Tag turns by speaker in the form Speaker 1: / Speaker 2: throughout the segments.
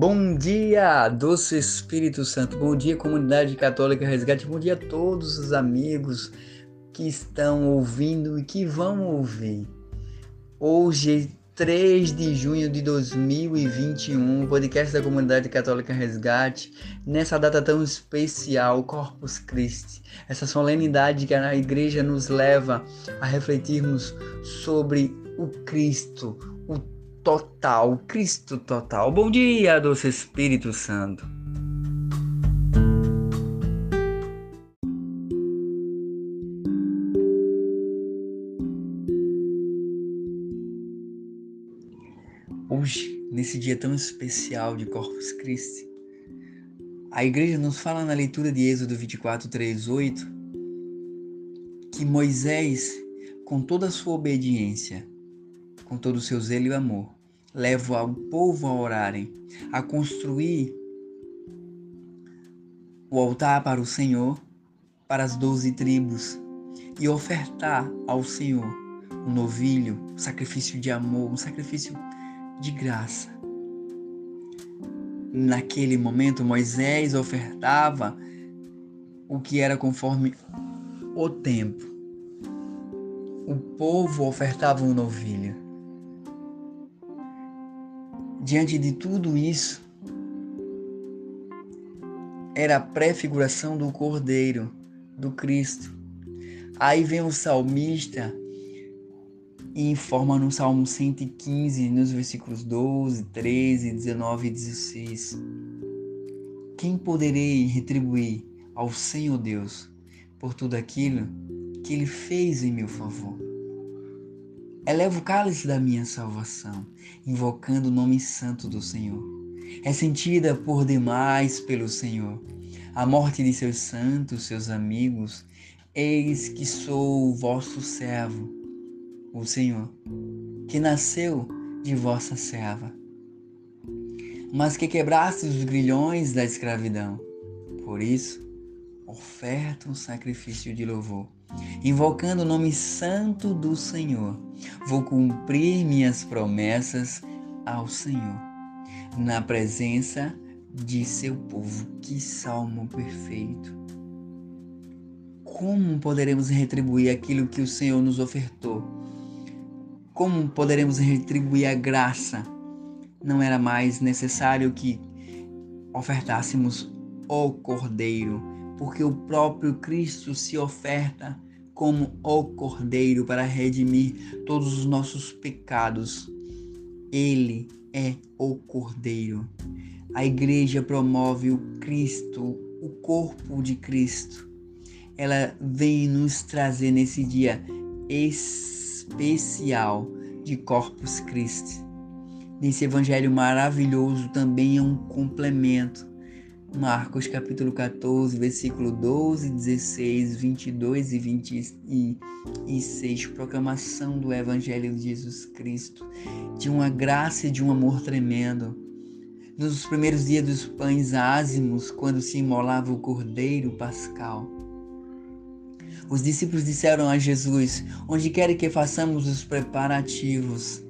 Speaker 1: Bom dia, doce Espírito Santo. Bom dia, comunidade católica Resgate. Bom dia a todos os amigos que estão ouvindo e que vão ouvir. Hoje, 3 de junho de 2021, podcast da comunidade católica Resgate. Nessa data tão especial, Corpus Christi, essa solenidade que a igreja nos leva a refletirmos sobre o Cristo, o total, Cristo total. Bom dia, doce Espírito Santo. Hoje, nesse dia tão especial de Corpus Christi, a igreja nos fala na leitura de Êxodo 24, 3, 8, que Moisés, com toda a sua obediência, com todo o seu zelo e amor, levo ao povo a orarem, a construir o altar para o Senhor, para as doze tribos, e ofertar ao Senhor um novilho, um sacrifício de amor, um sacrifício de graça. Naquele momento, Moisés ofertava o que era conforme o tempo. O povo ofertava um novilho. Diante de tudo isso, era a prefiguração do Cordeiro, do Cristo. Aí vem o salmista e informa no Salmo 115, nos versículos 12, 13, 19 e 16. Quem poderei retribuir ao Senhor Deus por tudo aquilo que Ele fez em meu favor? Eleva o cálice da minha salvação, invocando o nome santo do Senhor. É sentida por demais pelo Senhor. A morte de seus santos, seus amigos, eis que sou o vosso servo, o Senhor, que nasceu de vossa serva, mas que quebraste os grilhões da escravidão. Por isso, oferta um sacrifício de louvor invocando o nome santo do Senhor. Vou cumprir minhas promessas ao Senhor, na presença de seu povo. Que salmo perfeito! Como poderemos retribuir aquilo que o Senhor nos ofertou? Como poderemos retribuir a graça? Não era mais necessário que ofertássemos o Cordeiro porque o próprio Cristo se oferta como o Cordeiro para redimir todos os nossos pecados. Ele é o Cordeiro. A igreja promove o Cristo, o corpo de Cristo. Ela vem nos trazer nesse dia especial de Corpus Christi. Nesse evangelho maravilhoso também é um complemento Marcos capítulo 14, versículo 12, 16, 22 e 26, proclamação do Evangelho de Jesus Cristo, de uma graça e de um amor tremendo. Nos primeiros dias dos pães ázimos, quando se imolava o cordeiro pascal, os discípulos disseram a Jesus: Onde quer que façamos os preparativos,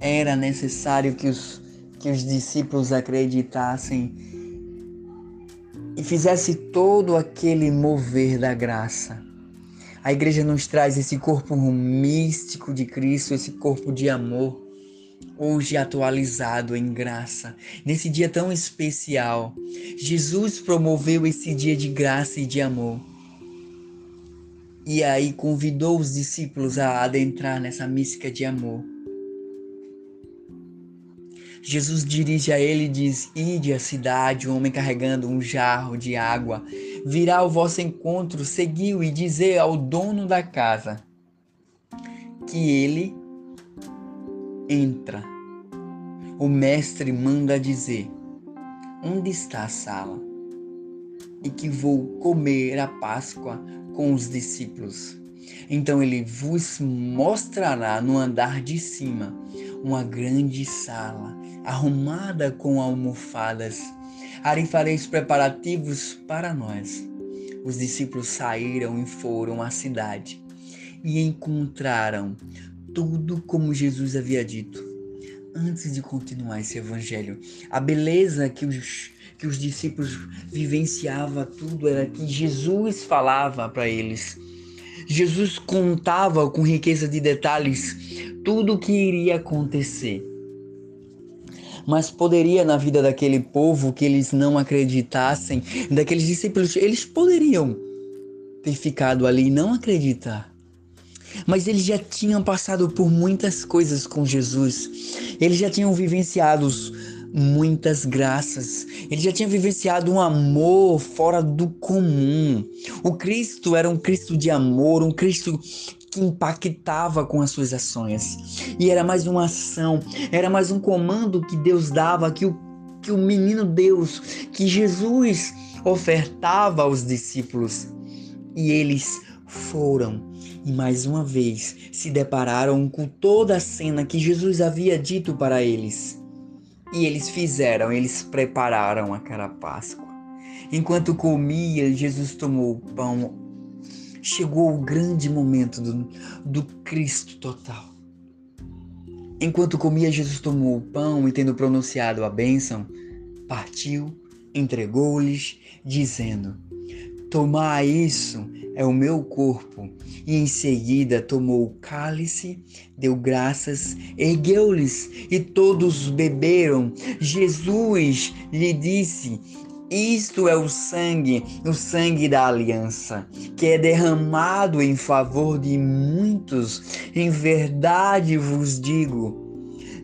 Speaker 1: era necessário que os, que os discípulos acreditassem e fizesse todo aquele mover da graça. A igreja nos traz esse corpo místico de Cristo, esse corpo de amor, hoje atualizado em graça. Nesse dia tão especial, Jesus promoveu esse dia de graça e de amor. E aí convidou os discípulos a adentrar nessa mística de amor. Jesus dirige a ele e diz: Ide à cidade, um homem carregando um jarro de água. Virá ao vosso encontro, seguiu e dizer ao dono da casa que ele entra. O mestre manda dizer: Onde está a sala? E que vou comer a Páscoa com os discípulos. Então ele vos mostrará no andar de cima uma grande sala, arrumada com almofadas. Ali fareis preparativos para nós. Os discípulos saíram e foram à cidade e encontraram tudo como Jesus havia dito. antes de continuar esse evangelho. A beleza que os, que os discípulos vivenciavam tudo era que Jesus falava para eles. Jesus contava com riqueza de detalhes tudo o que iria acontecer. Mas poderia na vida daquele povo que eles não acreditassem, daqueles discípulos, eles poderiam ter ficado ali e não acreditar. Mas eles já tinham passado por muitas coisas com Jesus. Eles já tinham vivenciado muitas graças. Ele já tinha vivenciado um amor fora do comum. O Cristo era um Cristo de amor, um Cristo que impactava com as suas ações. E era mais uma ação, era mais um comando que Deus dava, que o, que o menino Deus, que Jesus ofertava aos discípulos. E eles foram e mais uma vez se depararam com toda a cena que Jesus havia dito para eles. E eles fizeram, eles prepararam aquela Páscoa. Enquanto comia, Jesus tomou o pão. Chegou o grande momento do, do Cristo total. Enquanto comia, Jesus tomou o pão e, tendo pronunciado a bênção, partiu, entregou-lhes, dizendo: Tomai isso é o meu corpo. E em seguida tomou o cálice, deu graças, ergueu-lhes e todos beberam. Jesus lhe disse: isto é o sangue, o sangue da aliança, que é derramado em favor de muitos. Em verdade vos digo: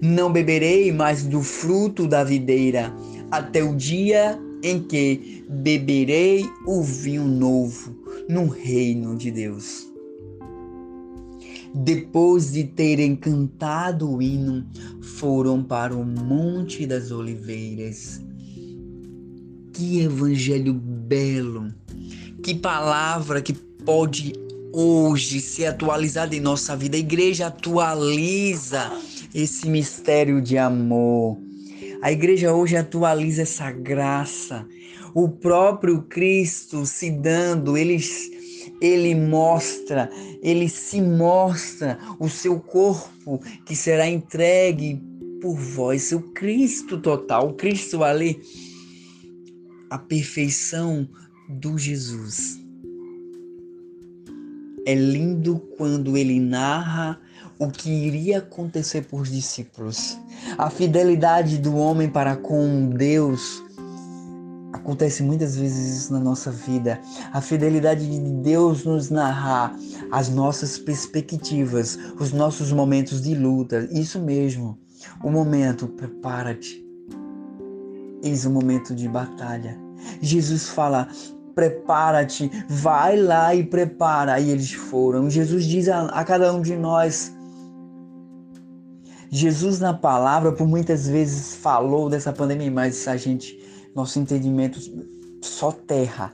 Speaker 1: não beberei mais do fruto da videira, até o dia em que beberei o vinho novo no reino de Deus. Depois de terem cantado o hino, foram para o Monte das Oliveiras. Que evangelho belo! Que palavra que pode hoje ser atualizada em nossa vida. A igreja atualiza esse mistério de amor. A igreja hoje atualiza essa graça, o próprio Cristo se dando, ele, ele mostra, ele se mostra o seu corpo que será entregue por vós, o Cristo total, o Cristo ali, a perfeição do Jesus. É lindo quando ele narra o que iria acontecer por discípulos. A fidelidade do homem para com Deus Acontece muitas vezes isso na nossa vida. A fidelidade de Deus nos narrar as nossas perspectivas, os nossos momentos de luta. Isso mesmo. O momento, prepara-te. Eis o momento de batalha. Jesus fala: prepara-te, vai lá e prepara. E eles foram. Jesus diz a, a cada um de nós: Jesus na palavra por muitas vezes falou dessa pandemia, mas a gente nosso entendimento só terra.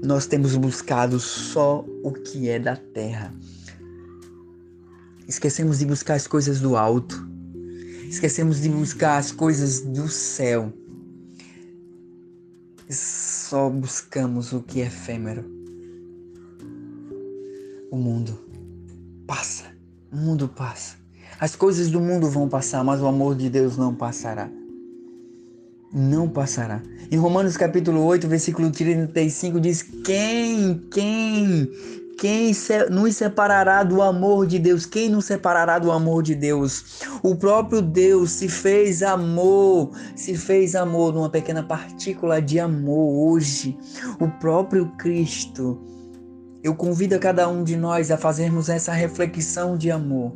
Speaker 1: Nós temos buscado só o que é da terra. Esquecemos de buscar as coisas do alto. Esquecemos de buscar as coisas do céu. Só buscamos o que é efêmero. O mundo passa. O mundo passa. As coisas do mundo vão passar, mas o amor de Deus não passará não passará. Em Romanos capítulo 8, versículo 35 diz: Quem, quem, quem nos separará do amor de Deus? Quem nos separará do amor de Deus? O próprio Deus se fez amor, se fez amor numa pequena partícula de amor hoje. O próprio Cristo. Eu convido a cada um de nós a fazermos essa reflexão de amor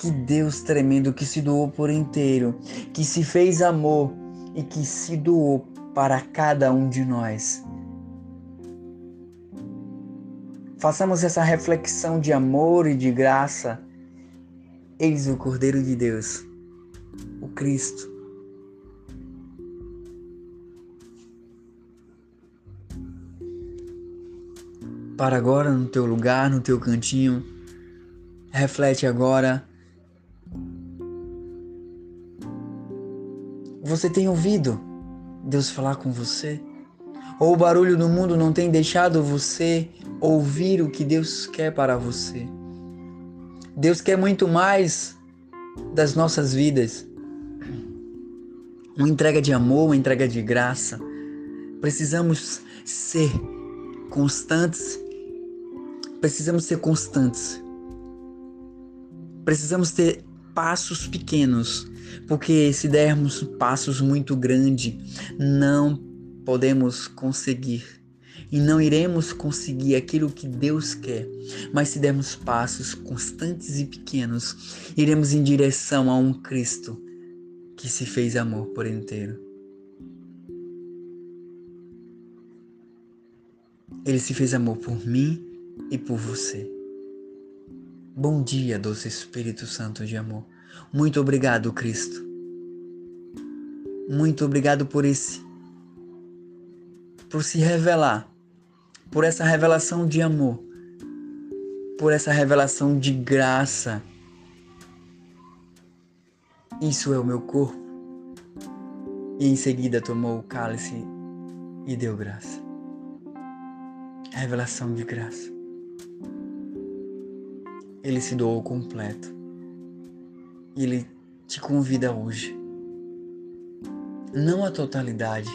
Speaker 1: que Deus tremendo que se doou por inteiro, que se fez amor e que se doou para cada um de nós. Façamos essa reflexão de amor e de graça. Eis o Cordeiro de Deus, o Cristo. Para agora no teu lugar, no teu cantinho, reflete agora Você tem ouvido Deus falar com você? Ou o barulho do mundo não tem deixado você ouvir o que Deus quer para você? Deus quer muito mais das nossas vidas. Uma entrega de amor, uma entrega de graça. Precisamos ser constantes. Precisamos ser constantes. Precisamos ter passos pequenos, porque se dermos passos muito grandes, não podemos conseguir e não iremos conseguir aquilo que Deus quer, mas se dermos passos constantes e pequenos, iremos em direção a um Cristo que se fez amor por inteiro. Ele se fez amor por mim e por você. Bom dia, doce Espírito Santo de amor. Muito obrigado, Cristo. Muito obrigado por esse por se revelar por essa revelação de amor, por essa revelação de graça. Isso é o meu corpo. E em seguida tomou o cálice e deu graça. Revelação de graça. Ele se doou completo. Ele te convida hoje. Não a totalidade,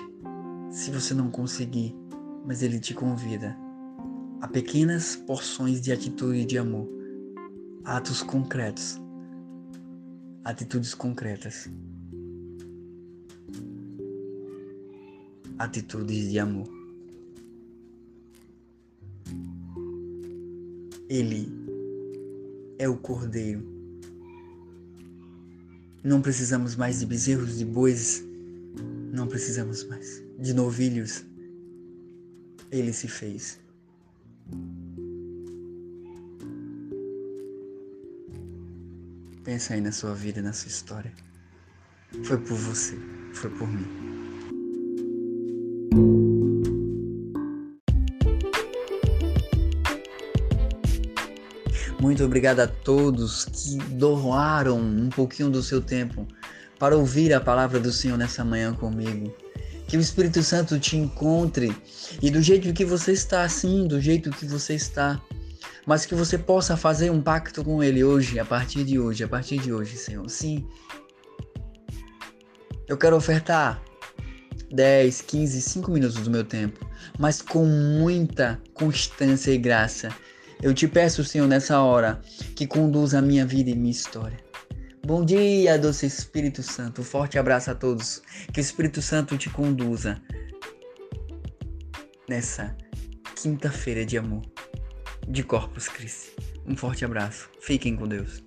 Speaker 1: se você não conseguir mas ele te convida a pequenas porções de atitude de amor, atos concretos, atitudes concretas, atitudes de amor. Ele é o Cordeiro. Não precisamos mais de bezerros, de bois, não precisamos mais de novilhos ele se fez. Pensa aí na sua vida, na sua história. Foi por você, foi por mim. Muito obrigado a todos que doaram um pouquinho do seu tempo para ouvir a palavra do Senhor nessa manhã comigo. Que o Espírito Santo te encontre e do jeito que você está, assim, do jeito que você está, mas que você possa fazer um pacto com Ele hoje, a partir de hoje, a partir de hoje, Senhor. Sim. Eu quero ofertar 10, 15, 5 minutos do meu tempo, mas com muita constância e graça. Eu te peço, Senhor, nessa hora, que conduza a minha vida e minha história. Bom dia, doce Espírito Santo. Forte abraço a todos. Que o Espírito Santo te conduza nessa quinta-feira de amor de Corpus Christi. Um forte abraço. Fiquem com Deus.